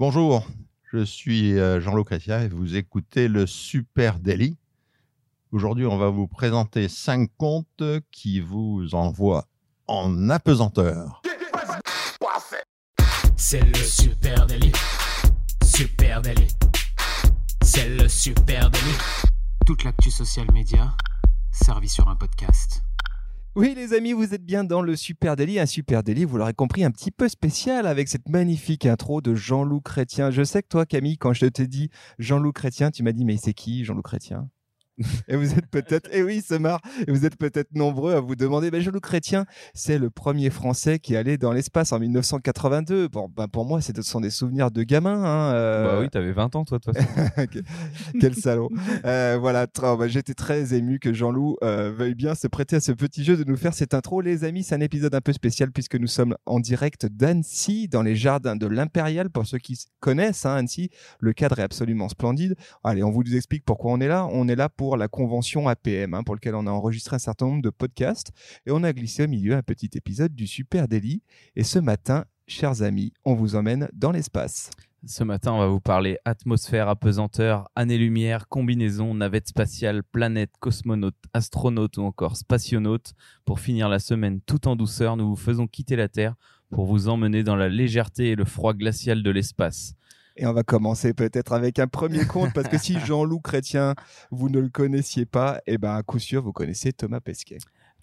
Bonjour, je suis euh, Jean-Luc Chrétien et vous écoutez le Super Daily. Aujourd'hui, on va vous présenter cinq comptes qui vous envoient en apesanteur. C'est le Super Daily. Super Daily. C'est le Super Daily. Toute l'actu social média servie sur un podcast. Oui, les amis, vous êtes bien dans le Super Daily, un Super Daily, vous l'aurez compris, un petit peu spécial avec cette magnifique intro de Jean-Loup Chrétien. Je sais que toi, Camille, quand je te dis Jean-Loup Chrétien, tu m'as dit, mais c'est qui Jean-Loup Chrétien? Et vous êtes peut-être, et oui, se marre, et vous êtes peut-être nombreux à vous demander, ben, Jean-Luc Chrétien, c'est le premier Français qui allait dans l'espace en 1982. Bon, ben, pour moi, ce sont des souvenirs de gamin. Hein, euh... Bah oui, t'avais 20 ans, toi, de toute façon. Quel salaud. euh, voilà, ben, j'étais très ému que Jean-Loup euh, veuille bien se prêter à ce petit jeu de nous faire cette intro. Les amis, c'est un épisode un peu spécial puisque nous sommes en direct d'Annecy, dans les jardins de l'Impérial. Pour ceux qui connaissent hein, Annecy, le cadre est absolument splendide. Allez, on vous explique pourquoi on est là. On est là pour la convention APM, hein, pour lequel on a enregistré un certain nombre de podcasts, et on a glissé au milieu un petit épisode du Super Daily. Et ce matin, chers amis, on vous emmène dans l'espace. Ce matin, on va vous parler atmosphère, apesanteur, années-lumière, combinaison, navette spatiale, planète, cosmonaute, astronaute ou encore spationaute. Pour finir la semaine tout en douceur, nous vous faisons quitter la Terre pour vous emmener dans la légèreté et le froid glacial de l'espace. Et on va commencer peut-être avec un premier compte, parce que si Jean-Loup Chrétien, vous ne le connaissiez pas, et eh ben à coup sûr, vous connaissez Thomas Pesquet.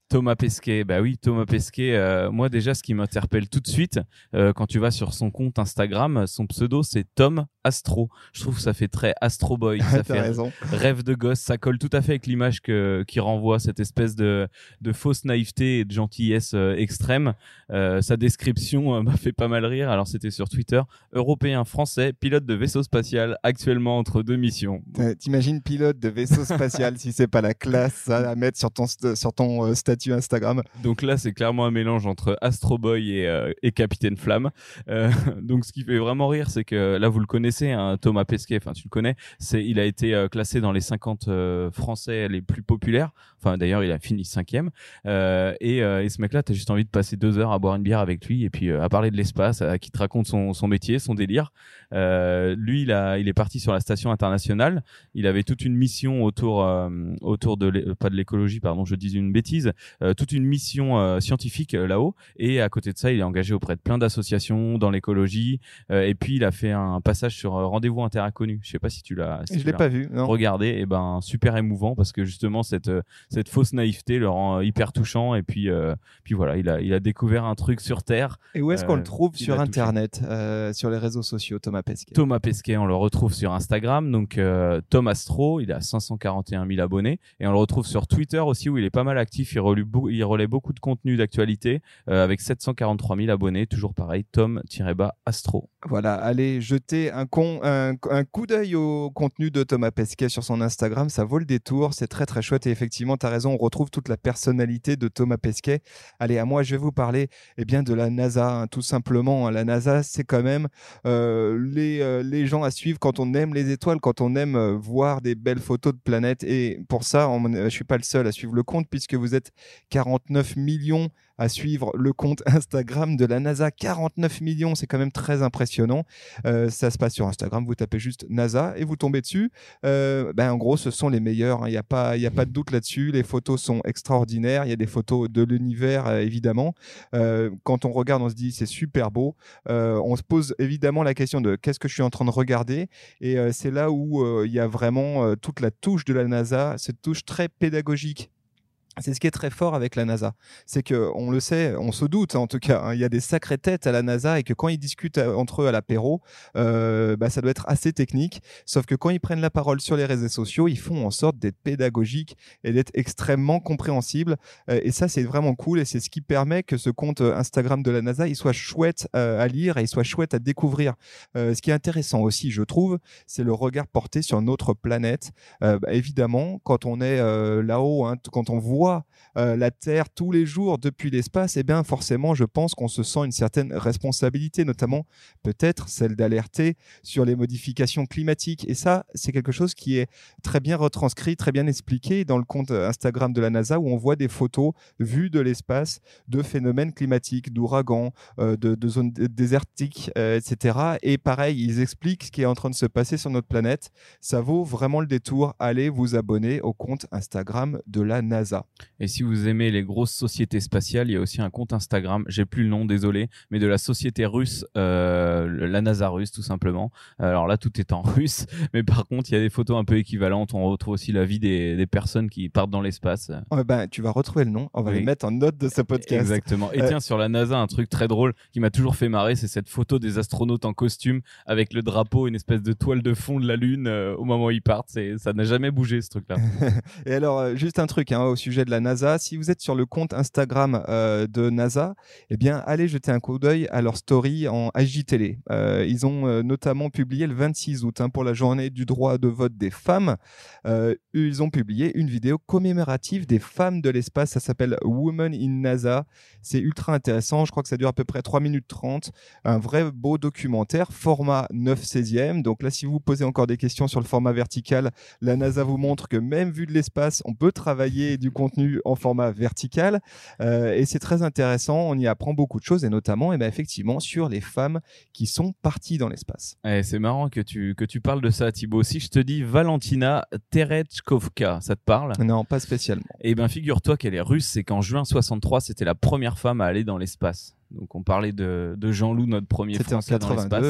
Thomas Pesquet, bah oui, Thomas Pesquet. Euh, moi déjà, ce qui m'interpelle tout de suite, euh, quand tu vas sur son compte Instagram, son pseudo c'est Tom Astro. Je trouve que ça fait très Astro Boy, ça fait raison. rêve de gosse. Ça colle tout à fait avec l'image que qui renvoie cette espèce de de fausse naïveté et de gentillesse euh, extrême. sa description m'a fait pas mal rire. Alors c'était sur Twitter. Européen français, pilote de vaisseau spatial, actuellement entre deux missions. T'imagines pilote de vaisseau spatial si c'est pas la classe à mettre sur ton sur ton statut Instagram? Donc là, c'est clairement un mélange entre Astro Boy et, euh, et Capitaine Flamme. Euh, donc ce qui fait vraiment rire, c'est que là, vous le connaissez, hein, Thomas Pesquet, enfin tu le connais, c'est il a été euh, classé dans les 50 Français les plus populaires. Enfin d'ailleurs, il a fini cinquième. Et, et, ce mec-là, t'as juste envie de passer deux heures à boire une bière avec lui et puis à parler de l'espace, à qui te raconte son, son métier, son délire. lui, il, a, il est parti sur la station internationale. Il avait toute une mission autour, autour de pas de l'écologie, pardon, je dis une bêtise, euh, toute une mission euh, scientifique euh, là-haut. Et à côté de ça, il est engagé auprès de plein d'associations dans l'écologie. et puis, il a fait un passage sur Rendez-vous Interaconnu. Je sais pas si tu l'as. je l'ai pas vu. Non. Regardez, et ben super émouvant parce que justement cette cette fausse naïveté le rend hyper touchant. Et puis puis voilà, il a il a découvert un truc sur Terre. Et où est-ce qu'on le trouve sur Internet, sur les réseaux sociaux, Thomas Pesquet? Thomas Pesquet, on le retrouve sur Instagram, donc Thomas Astro, il a 541 000 abonnés, et on le retrouve sur Twitter aussi où il est pas mal actif. Il il relaie beaucoup de contenu d'actualité euh, avec 743 000 abonnés. Toujours pareil, Tom-Astro. Voilà, allez jeter un, un, coup d'œil au contenu de Thomas Pesquet sur son Instagram. Ça vaut le détour. C'est très très chouette. Et effectivement, tu as raison, on retrouve toute la personnalité de Thomas Pesquet. Allez, à moi, je vais vous parler eh bien, de la NASA, hein, tout simplement. La NASA, c'est quand même euh, euh, les gens à suivre quand on aime les étoiles, quand on aime voir des belles photos de planètes. Et pour ça, je ne suis pas le seul à suivre le compte puisque vous êtes 49 millions à suivre le compte Instagram de la NASA. 49 millions, c'est quand même très impressionnant. Euh, ça se passe sur Instagram, vous tapez juste NASA et vous tombez dessus. Euh, ben, en gros, ce sont les meilleurs, hein. il n'y a, pas, a pas de doute là-dessus. Les photos sont extraordinaires, il y a des photos de l'univers, euh, évidemment. quand on regarde, on se dit c'est super beau. on se pose évidemment la question de qu'est-ce que je suis en train de regarder? Et c'est là où il y a vraiment toute la touche de la NASA, cette touche très pédagogique c'est ce qui est très fort avec la NASA, c'est que on le sait, on se doute en tout cas, hein, il y a des sacrées têtes à la NASA et que quand ils discutent euh, entre eux à l'apéro, euh, bah, ça doit être assez technique. Sauf que quand ils prennent la parole sur les réseaux sociaux, ils font en sorte d'être pédagogiques et d'être extrêmement compréhensibles. Euh, et ça, c'est vraiment cool et c'est ce qui permet que ce compte Instagram de la NASA, il soit chouette à lire et il soit chouette à découvrir. ce qui est intéressant aussi, je trouve, c'est le regard porté sur notre planète. Bah, évidemment, quand on est là-haut, hein, quand on voit euh, la Terre tous les jours depuis l'espace, eh bien forcément, je pense qu'on se sent une certaine responsabilité, notamment peut-être celle d'alerter sur les modifications climatiques. Et ça, c'est quelque chose qui est très bien retranscrit, très bien expliqué dans le compte Instagram de la NASA, où on voit des photos vues de l'espace de phénomènes climatiques, d'ouragans, euh, de, zones désertiques, euh, etc. Et pareil, ils expliquent ce qui est en train de se passer sur notre planète. Ça vaut vraiment le détour. Allez vous abonner au compte Instagram de la NASA. Et si vous aimez les grosses sociétés spatiales, il y a aussi un compte Instagram, j'ai plus le nom, désolé, mais de la société russe, euh, la NASA russe tout simplement. Alors là, tout est en russe, mais par contre, il y a des photos un peu équivalentes. On retrouve aussi la vie des, personnes qui partent dans l'espace. ben, tu vas retrouver le nom, on va le mettre en note de ce podcast. Exactement. Et euh, tiens, sur la NASA, un truc très drôle qui m'a toujours fait marrer, c'est cette photo des astronautes en costume avec le drapeau, une espèce de toile de fond de la Lune euh, au moment où ils partent. Ça n'a jamais bougé ce truc-là. Et alors, juste un truc hein, au sujet de la NASA si vous êtes sur le compte Instagram euh, de NASA, eh bien, allez jeter un coup d'œil à leur story en HJTL. Euh, ils ont euh, notamment publié le 26 août hein, pour la journée du droit de vote des femmes. Ils ont publié une vidéo commémorative des femmes de l'espace. Ça s'appelle Women in NASA. C'est ultra intéressant. Je crois que ça dure à peu près 3 minutes 30. Un vrai beau documentaire, format 9 16e. Donc là, si vous posez encore des questions sur le format vertical, la NASA vous montre que même vu de l'espace, on peut travailler du contenu en format vertical. Euh, et c'est très intéressant. On y apprend beaucoup de choses et notamment, et eh ben, effectivement, sur les femmes qui sont parties dans l'espace. Eh, c'est marrant que tu, que tu parles de ça, Thibaut. Si je te dis Valentina Terechkovka, ça te parle? Non, pas spécialement. Eh bien, figure-toi qu'elle est russe. C'est qu'en juin 63, c'était la première femme à aller dans l'espace. Donc on parlait de, Jean-Loup, notre premier Français dans l'espace.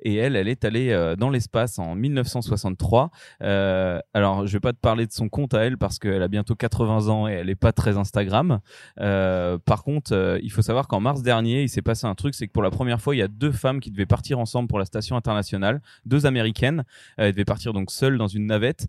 Et elle, elle est allée euh, dans l'espace en 1963. Euh, alors je vais pas te parler de son compte à elle parce qu'elle a bientôt 80 ans et elle est pas très Instagram. Euh, par contre, il faut savoir qu'en mars dernier, il s'est passé un truc, c'est que pour la première fois, il y a deux femmes qui devaient partir ensemble pour la station internationale, deux américaines. elles devaient partir donc seules dans une navette.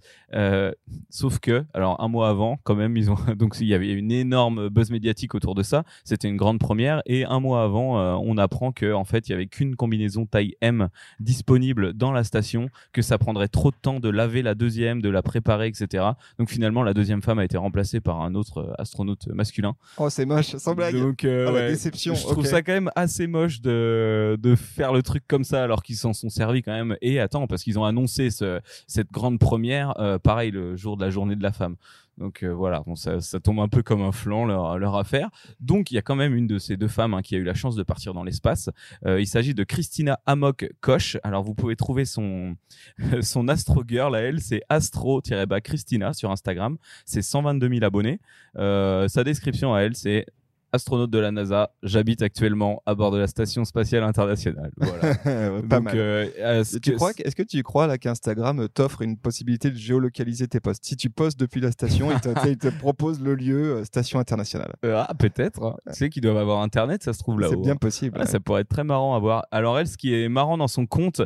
sauf que, alors un mois avant, quand même, ils ont donc il y avait une énorme buzz médiatique autour de ça. C'était une grande première et un mois avant, euh, on apprend que en fait, il y avait qu'une combinaison taille M disponible dans la station, que ça prendrait trop de temps de laver la deuxième, de la préparer, etc. Donc finalement, la deuxième femme a été remplacée par un autre euh, astronaute masculin. Oh, c'est moche, sans blague. Donc, euh, ah, déception. Je trouve ça quand même assez moche de, de faire le truc comme ça alors qu'ils s'en sont servis quand même. Et attends, parce qu'ils ont annoncé ce, cette grande première, pareil, le jour de la journée de la femme. Donc euh, voilà, ça, tombe un peu comme un flanc leur, affaire. Donc il y a quand même une de ces deux femmes hein, qui a eu la chance de partir dans l'espace. Euh, il s'agit de Christina Amok Koch. Alors vous pouvez trouver son son Astro Girl à elle, c'est Astro-Christina Christina sur Instagram. C'est 122 000 abonnés. Euh, sa description à elle, c'est astronaute de la NASA. J'habite actuellement à bord de la station spatiale internationale. Voilà. Pas mal. Euh, est-ce, que... Est-ce que tu crois là qu'Instagram t'offre une possibilité de géolocaliser tes posts Si tu postes depuis la station, il, te, propose le lieu euh, station internationale. Euh, ah, peut-être. Hein. Tu sais qu'ils doivent avoir Internet, ça se trouve là-haut. C'est bien possible. Ah, ça pourrait être très marrant à voir. Alors elle, ce qui est marrant dans son compte,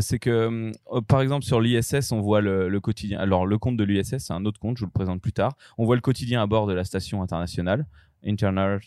c'est que par exemple sur l'ISS, on voit le, le, quotidien. Alors le compte de l'ISS, c'est un autre compte, je vous le présente plus tard. On voit le quotidien à bord de la station internationale. Internal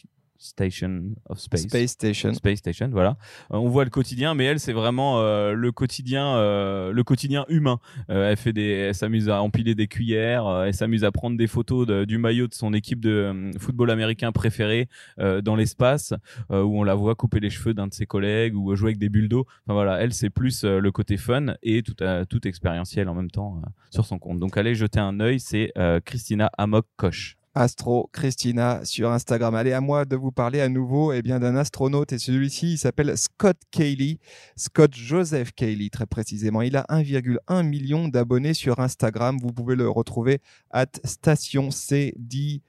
Station of Space. Space Station. Space Station, voilà. Euh, on voit le quotidien, mais elle, c'est vraiment euh, le quotidien, euh, le quotidien humain. elle fait des, elle s'amuse à empiler des cuillères, elle s'amuse à prendre des photos du maillot de son équipe de football américain préféré dans l'espace, où on la voit couper les cheveux d'un de ses collègues ou jouer avec des bulles d'eau. Enfin voilà, elle, c'est plus le côté fun et tout, tout expérientiel en même temps sur son compte. Donc allez jeter un œil, c'est Christina Amok Koch. Astro Christina sur Instagram. Allez, à moi de vous parler à nouveau eh bien d'un astronaute et celui-ci il s'appelle Scott Cayley, Scott Joseph Cayley très précisément. Il a 1,1 million d'abonnés sur Instagram. Vous pouvez le retrouver à station CD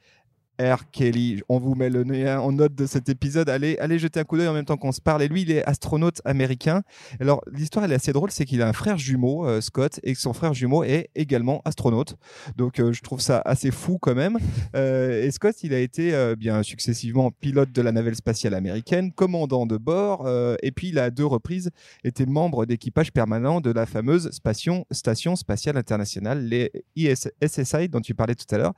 R. Kelly. On vous met le lien en note de cet épisode. Allez, allez jeter un coup d'œil en même temps qu'on se parle. Et lui, il est astronaute américain. Alors, l'histoire, elle est assez drôle, c'est qu'il a un frère jumeau, euh, Scott, et que son frère jumeau est également astronaute. Donc, euh, je trouve ça assez fou quand même. Euh, et Scott, il a été bien successivement pilote de la navette spatiale américaine, commandant de bord, et puis il a à deux reprises été membre d'équipage permanent de la fameuse station, station spatiale internationale, les ISSI dont tu parlais tout à l'heure.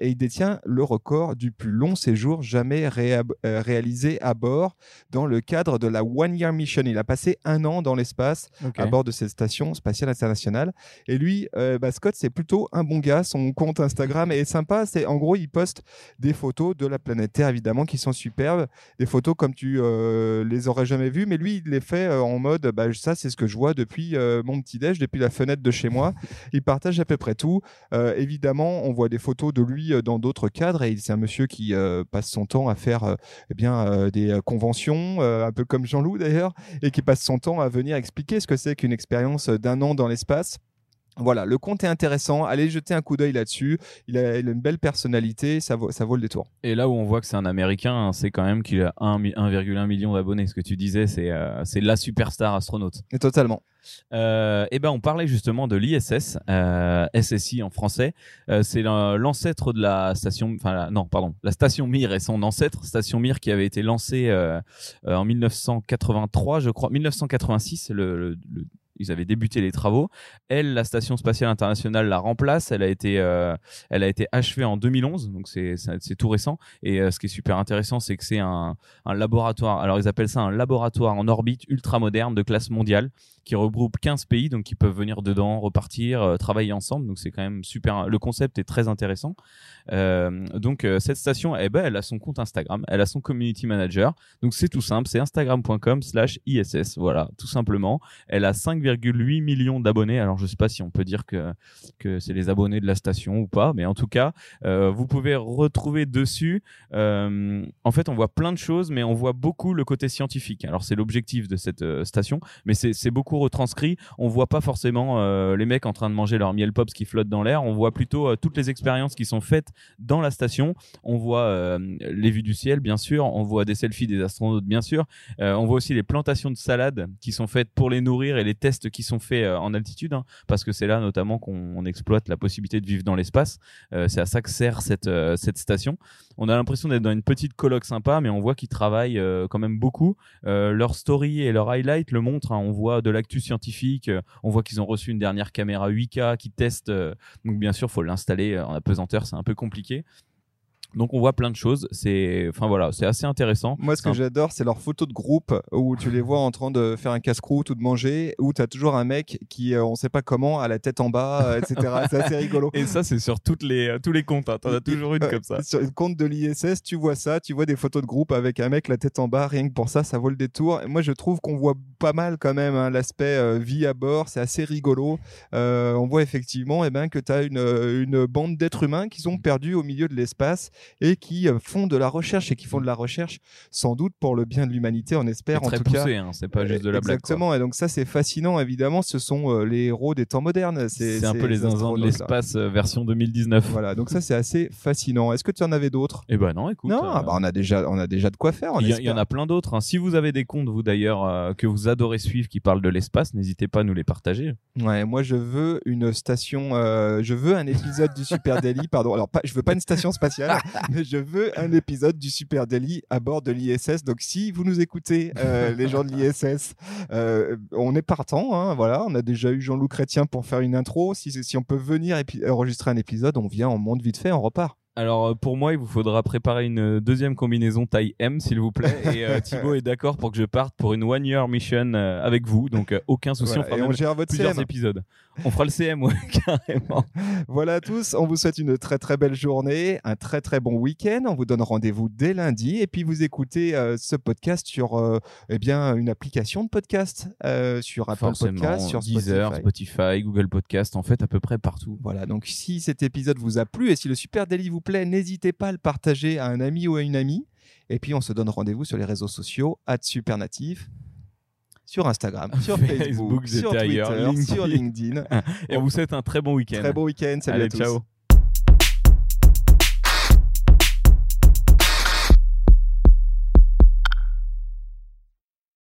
et il détient le record du plus long séjour jamais euh, réalisé à bord dans le cadre de la One Year Mission. Il a passé un an dans l'espace à bord de cette station spatiale internationale. Et lui, euh, bah, Scott, c'est plutôt un bon gars. Son compte Instagram est sympa. C'est en gros, il poste des photos de la planète Terre, évidemment, qui sont superbes. Des photos comme tu euh, les aurais jamais vues, mais lui, il les fait euh, en mode, bah, ça, c'est ce que je vois depuis mon petit déj, depuis la fenêtre de chez moi. Il partage à peu près tout. Évidemment, on voit des photos de lui dans d'autres cadres, c'est un monsieur qui euh, passe son temps à faire euh, eh euh, des conventions, un peu comme Jean-Loup d'ailleurs, et qui passe son temps à venir expliquer ce que c'est qu'une expérience d'un an dans l'espace. Voilà, le compte est intéressant. Allez jeter un coup d'œil là-dessus. Il a, il a une belle personnalité, ça vaut, ça vaut le détour. Et là où on voit que c'est un Américain, hein, c'est quand même qu'il a un mi- 1,1 million d'abonnés. Ce que tu disais, c'est euh, c'est la superstar astronaute. Et totalement. Euh, et ben on parlait justement de l'ISS, euh, SSI en français. Euh, c'est l'an- l'ancêtre de la station, enfin non pardon, la station Mir et son ancêtre, station Mir qui avait été lancée euh, euh, en 1983, je crois, 1986. Le, le- le- ils avaient débuté les travaux. Elle, la station spatiale internationale, la remplace. Elle a été, euh, elle a été achevée en 2011, donc c'est tout récent. Et euh, ce qui est super intéressant, c'est que c'est un, un laboratoire. Alors ils appellent ça un laboratoire en orbite ultra moderne de classe mondiale qui regroupe 15 pays, donc qui peuvent venir dedans, repartir, euh, travailler ensemble. Donc c'est quand même super. Le concept est très intéressant. Euh, donc euh, cette station, eh ben, elle a son compte Instagram, elle a son community manager. Donc c'est tout simple, c'est instagram.com/slash ISS. Voilà, tout simplement. Elle a 5,8 millions d'abonnés. Alors je sais pas si on peut dire que que c'est les abonnés de la station ou pas, mais en tout cas, vous pouvez retrouver dessus. en fait, on voit plein de choses, mais on voit beaucoup le côté scientifique. Alors c'est l'objectif de cette station, mais c'est c'est retranscrit. On voit pas forcément euh, les mecs en train de manger leur miel pops qui flottent dans l'air. On voit plutôt euh, toutes les expériences qui sont faites dans la station. On voit euh, les vues du ciel, bien sûr. On voit des selfies des astronautes, bien sûr. On voit aussi les plantations de salades qui sont faites pour les nourrir et les tests qui sont faits en altitude, hein, parce que c'est là notamment qu'on on exploite la possibilité de vivre dans l'espace. C'est à ça que sert cette, cette station. On a l'impression d'être dans une petite colloque sympa, mais on voit qu'ils travaillent quand même beaucoup. Leur story et leur highlight le montrent. hein. On voit de l'actu scientifique. euh, on voit qu'ils ont reçu une dernière caméra 8K qui teste. euh, donc bien sûr, faut l'installer euh, en apesanteur, c'est un peu compliqué. Donc on voit plein de choses. C'est, enfin voilà, c'est assez intéressant. Moi, ce que un- j'adore, c'est leurs photos de groupe où tu les vois en train de faire un casse-croûte ou de manger, où tu as toujours un mec qui, euh, on sait pas comment, a la tête en bas, euh, etc. c'est assez rigolo. Et ça, c'est sur toutes les, euh, tous les comptes. hein. T'en as toujours une Ouais, comme ça. Sur le compte de l'ISS, tu vois ça, tu vois des photos de groupe avec un mec la tête en bas, rien que pour ça, ça vaut le détour. Et moi, je trouve qu'on voit pas mal quand même hein, l'aspect euh, vie à bord, c'est assez rigolo. Euh, on voit effectivement eh ben, que tu as une, euh, une bande d'êtres humains qui sont perdus au milieu de l'espace et qui euh, font de la recherche et qui font de la recherche sans doute pour le bien de l'humanité, on espère en très tout cas. poussé, hein. c'est pas juste de la blague. quoi. Exactement, et donc ça c'est fascinant, évidemment, ce sont euh, les héros des temps modernes. C'est un peu les zinzins de l'espace euh, version 2019. Voilà, donc ça c'est assez fascinant. Est-ce que tu en avais d'autres? Et ben non, écoute. Non, euh, ah bah, on a déjà, on a déjà de quoi faire. Il y, en a plein d'autres. hein. Si vous avez des comptes, vous d'ailleurs, euh, que vous adorez suivre, qui parlent de l'espace, n'hésitez pas à nous les partager. Ouais, moi je veux une station, euh, je veux un épisode du Super Daily, pardon. Alors pas, je veux pas une station spatiale, je veux un épisode du Super Daily à bord de l'ISS. Donc si vous nous écoutez, euh, les gens de l'ISS, euh, on est partant. Hein, voilà, on a déjà eu Jean-Loup Chrétien pour faire une intro. Si, si on peut venir et enregistrer un épisode, on vient, on monte vite fait, on repart. Alors euh, pour moi, il vous faudra préparer une euh, deuxième combinaison taille M, s'il vous plaît. Et euh, Thibaut est d'accord pour que je parte pour une one year mission euh, avec vous. Donc euh, aucun souci, Voilà, on fera et on même gère votre plusieurs CM. épisodes. On fera le CM, ouais, carrément. Voilà à tous, on vous souhaite une très très belle journée, un très très bon week-end. On vous donne rendez-vous dès lundi et puis vous écoutez euh, ce podcast sur euh, eh bien une application de podcast euh, sur Apple Forcément, Podcast, sur Deezer, Spotify. Spotify, Google Podcast, en fait à peu près partout. Voilà, donc si cet épisode vous a plu et si le Super Daily vous plaît, n'hésitez pas à le partager à un ami ou à une amie. Et puis on se donne rendez-vous sur les réseaux sociaux, @supernatif, sur Instagram, sur Facebook, Facebook, sur Twitter, ailleurs, sur LinkedIn. Et on vous souhaite un très bon week-end. Très bon week-end, salut Allez, à tous. ciao.